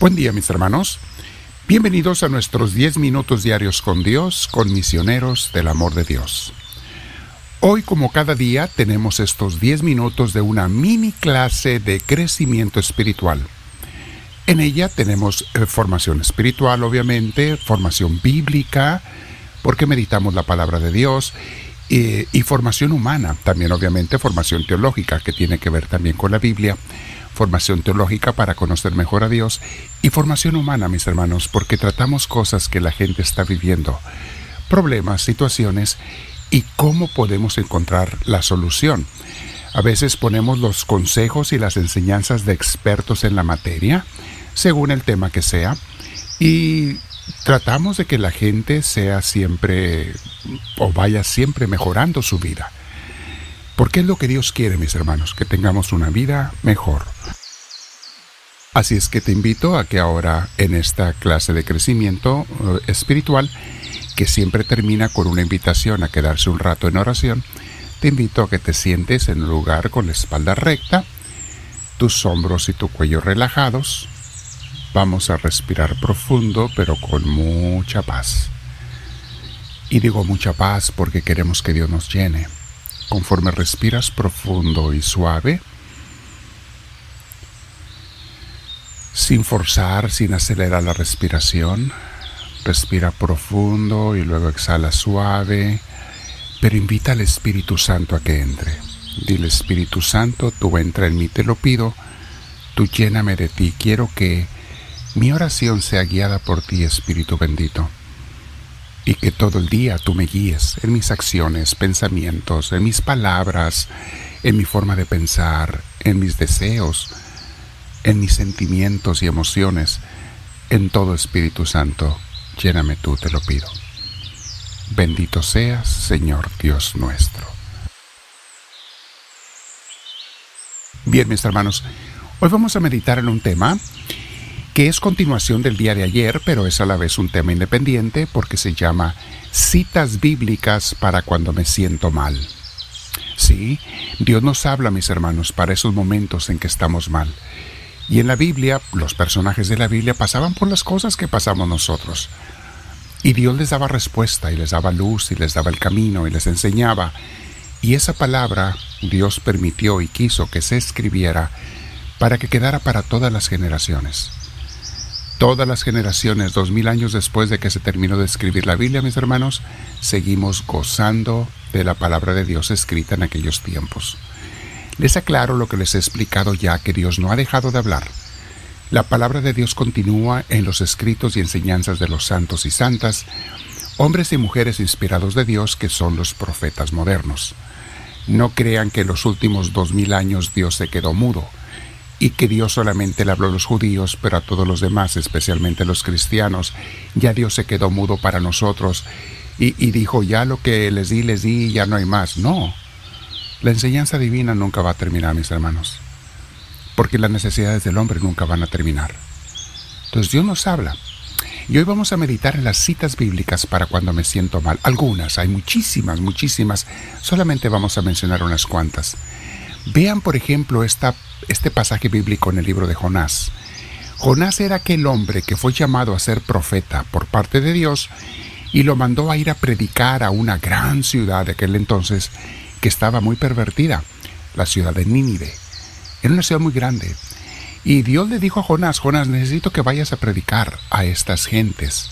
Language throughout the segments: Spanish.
Buen día mis hermanos. Bienvenidos a nuestros 10 minutos diarios con Dios, con misioneros del amor de Dios. Hoy como cada día tenemos estos 10 minutos de una mini clase de crecimiento espiritual. En ella tenemos eh, formación espiritual, obviamente, formación bíblica, porque meditamos la palabra de Dios, y formación humana, también obviamente formación teológica, que tiene que ver también con la Biblia formación teológica para conocer mejor a Dios y formación humana, mis hermanos, porque tratamos cosas que la gente está viviendo, problemas, situaciones y cómo podemos encontrar la solución. A veces ponemos los consejos y las enseñanzas de expertos en la materia, según el tema que sea, y tratamos de que la gente sea siempre o vaya siempre mejorando su vida. Porque es lo que Dios quiere, mis hermanos, que tengamos una vida mejor. Así es que te invito a que ahora en esta clase de crecimiento eh, espiritual, que siempre termina con una invitación a quedarse un rato en oración, te invito a que te sientes en un lugar con la espalda recta, tus hombros y tu cuello relajados. Vamos a respirar profundo pero con mucha paz. Y digo mucha paz porque queremos que Dios nos llene conforme respiras profundo y suave, sin forzar, sin acelerar la respiración. Respira profundo y luego exhala suave, pero invita al Espíritu Santo a que entre. Dile Espíritu Santo, tú entra en mí, te lo pido, tú lléname de ti, quiero que mi oración sea guiada por ti, Espíritu bendito y que todo el día tú me guíes en mis acciones, pensamientos, en mis palabras, en mi forma de pensar, en mis deseos, en mis sentimientos y emociones, en todo Espíritu Santo. Lléname tú, te lo pido. Bendito seas, Señor Dios nuestro. Bien, mis hermanos, hoy vamos a meditar en un tema que es continuación del día de ayer, pero es a la vez un tema independiente porque se llama Citas bíblicas para cuando me siento mal. Sí, Dios nos habla, mis hermanos, para esos momentos en que estamos mal. Y en la Biblia, los personajes de la Biblia pasaban por las cosas que pasamos nosotros. Y Dios les daba respuesta y les daba luz y les daba el camino y les enseñaba. Y esa palabra Dios permitió y quiso que se escribiera para que quedara para todas las generaciones. Todas las generaciones, dos mil años después de que se terminó de escribir la Biblia, mis hermanos, seguimos gozando de la palabra de Dios escrita en aquellos tiempos. Les aclaro lo que les he explicado ya, que Dios no ha dejado de hablar. La palabra de Dios continúa en los escritos y enseñanzas de los santos y santas, hombres y mujeres inspirados de Dios que son los profetas modernos. No crean que en los últimos dos mil años Dios se quedó mudo y que Dios solamente le habló a los judíos, pero a todos los demás, especialmente a los cristianos, ya Dios se quedó mudo para nosotros y, dijo, ya lo que les di, les di, ya no hay más. No, la enseñanza divina nunca va a terminar, mis hermanos, porque las necesidades del hombre nunca van a terminar. Entonces Dios nos habla. Y hoy vamos a meditar en las citas bíblicas para cuando me siento mal. Algunas, hay muchísimas, muchísimas. Solamente vamos a mencionar unas cuantas. Vean, por ejemplo, este pasaje bíblico en el libro de Jonás. Jonás era aquel hombre que fue llamado a ser profeta por parte de Dios y lo mandó a ir a predicar a una gran ciudad de aquel entonces que estaba muy pervertida, la ciudad de Nínive. Era una ciudad muy grande. Y Dios le dijo a Jonás, Jonás, necesito que vayas a predicar a estas gentes,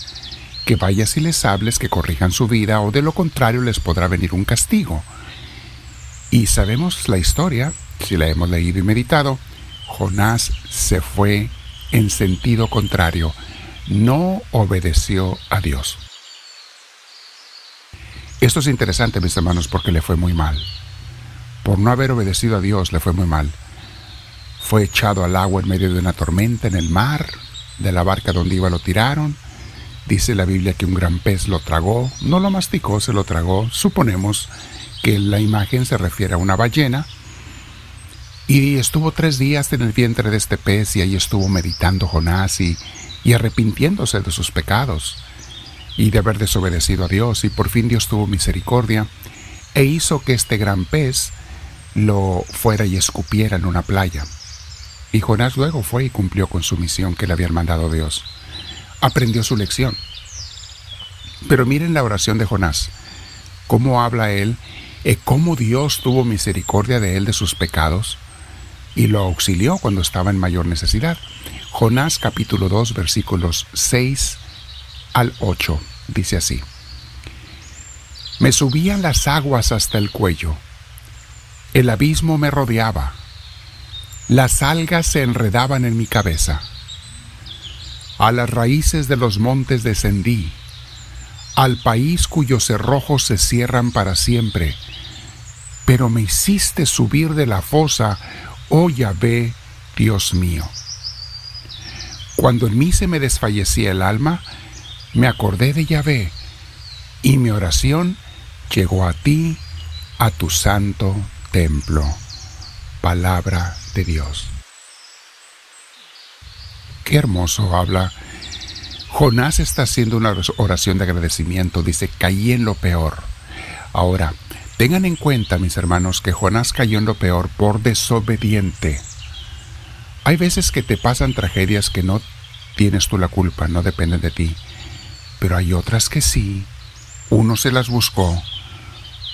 que vayas y les hables que corrijan su vida o de lo contrario les podrá venir un castigo. Y sabemos la historia, si la hemos leído y meditado, Jonás se fue en sentido contrario, no obedeció a Dios. Esto es interesante, mis hermanos, porque le fue muy mal. Por no haber obedecido a Dios, le fue muy mal. Fue echado al agua en medio de una tormenta en el mar, de la barca donde iba lo tiraron. Dice la Biblia que un gran pez lo tragó, no lo masticó, se lo tragó. Suponemos que la imagen se refiere a una ballena y estuvo tres días en el vientre de este pez y ahí estuvo meditando Jonás y, arrepintiéndose de sus pecados y de haber desobedecido a Dios. Y por fin Dios tuvo misericordia e hizo que este gran pez lo fuera y escupiera en una playa. Y Jonás luego fue y cumplió con su misión que le habían mandado Dios. Aprendió su lección. Pero miren la oración de Jonás. Cómo habla él, y cómo Dios tuvo misericordia de él de sus pecados y lo auxilió cuando estaba en mayor necesidad. Jonás capítulo 2 versículos 6 al 8 dice así. Me subían las aguas hasta el cuello, el abismo me rodeaba, las algas se enredaban en mi cabeza. A las raíces de los montes descendí, al país cuyos cerrojos se cierran para siempre, pero me hiciste subir de la fosa, oh Yahvé, Dios mío. Cuando en mí se me desfallecía el alma, me acordé de Yahvé, y mi oración llegó a ti, a tu santo templo. Palabra de Dios. Qué hermoso habla. Jonás está haciendo una oración de agradecimiento. Dice, caí en lo peor. Ahora, tengan en cuenta, mis hermanos, que Jonás cayó en lo peor por desobediente. Hay veces que te pasan tragedias que no tienes tú la culpa, no dependen de ti. Pero hay otras que sí. Uno se las buscó.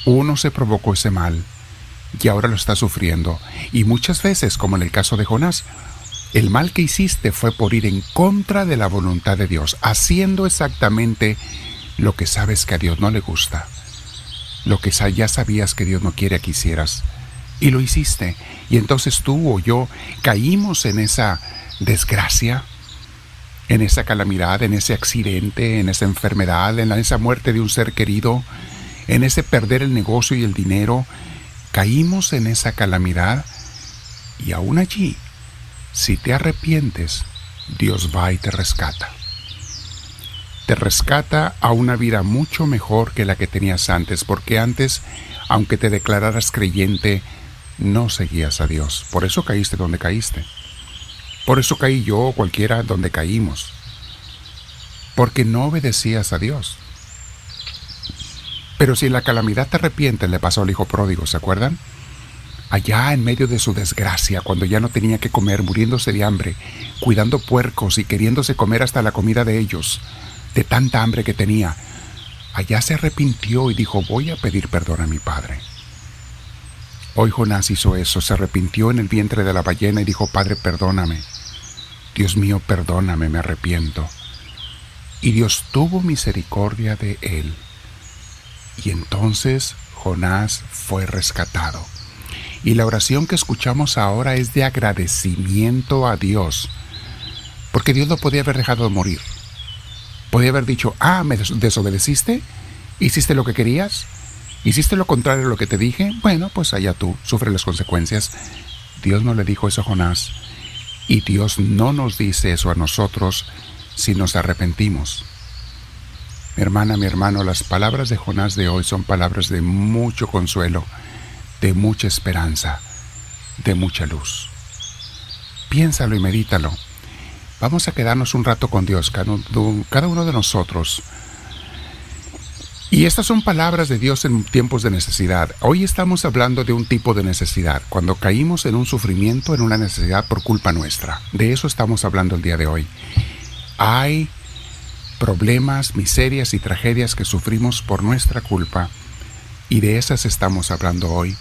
Uno se provocó ese mal y ahora lo está sufriendo. Y muchas veces, como en el caso de Jonás, el mal que hiciste fue por ir en contra de la voluntad de Dios, haciendo exactamente lo que sabes que a Dios no le gusta, lo que ya sabías que Dios no quiere que hicieras, y lo hiciste. Y entonces tú o yo caímos en esa desgracia, en esa calamidad, en ese accidente, en esa enfermedad, en esa muerte de un ser querido, en ese perder el negocio y el dinero, caímos en esa calamidad y aún allí, si te arrepientes, Dios va y te rescata. Te rescata a una vida mucho mejor que la que tenías antes, porque antes, aunque te declararas creyente, no seguías a Dios. Por eso caíste donde caíste. Por eso caí yo o cualquiera donde caímos. Porque no obedecías a Dios. Pero si en la calamidad te arrepientes, le pasó al hijo pródigo, ¿se acuerdan? Allá en medio de su desgracia, cuando ya no tenía que comer, muriéndose de hambre, cuidando puercos y queriéndose comer hasta la comida de ellos, de tanta hambre que tenía, allá se arrepintió y dijo, voy a pedir perdón a mi padre. Hoy Jonás hizo eso, se arrepintió en el vientre de la ballena y dijo, Padre, perdóname. Dios mío, perdóname, me arrepiento. Y Dios tuvo misericordia de él y entonces Jonás fue rescatado. Y la oración que escuchamos ahora es de agradecimiento a Dios, porque Dios no podía haber dejado de morir. Podía haber dicho, ah, me desobedeciste, hiciste lo que querías, hiciste lo contrario a lo que te dije, bueno, pues allá tú, sufre las consecuencias. Dios no le dijo eso a Jonás, y Dios no nos dice eso a nosotros si nos arrepentimos. Mi hermana, mi hermano, las palabras de Jonás de hoy son palabras de mucho consuelo, de mucha esperanza, de mucha luz. Piénsalo y medítalo. Vamos a quedarnos un rato con Dios, cada uno de nosotros. Y estas son palabras de Dios en tiempos de necesidad. Hoy estamos hablando de un tipo de necesidad, cuando caímos en un sufrimiento, en una necesidad por culpa nuestra. De eso estamos hablando el día de hoy. Hay problemas, miserias y tragedias que sufrimos por nuestra culpa, y de esas estamos hablando hoy,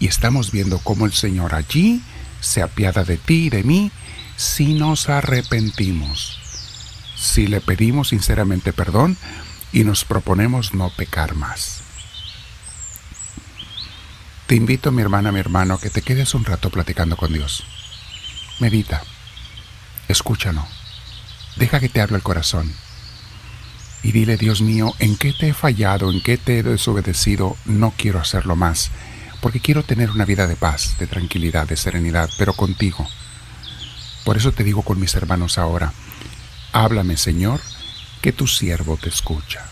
y estamos viendo cómo el Señor allí se apiada de ti y de mí si nos arrepentimos, si le pedimos sinceramente perdón y nos proponemos no pecar más. Te invito, mi hermana, mi hermano, que te quedes un rato platicando con Dios. Medita, escúchalo, deja que te hable el corazón y dile, Dios mío, ¿en qué te he fallado? ¿En qué te he desobedecido? No quiero hacerlo más, porque quiero tener una vida de paz, de tranquilidad, de serenidad, pero contigo. Por eso te digo con mis hermanos ahora, háblame Señor, que tu siervo te escucha.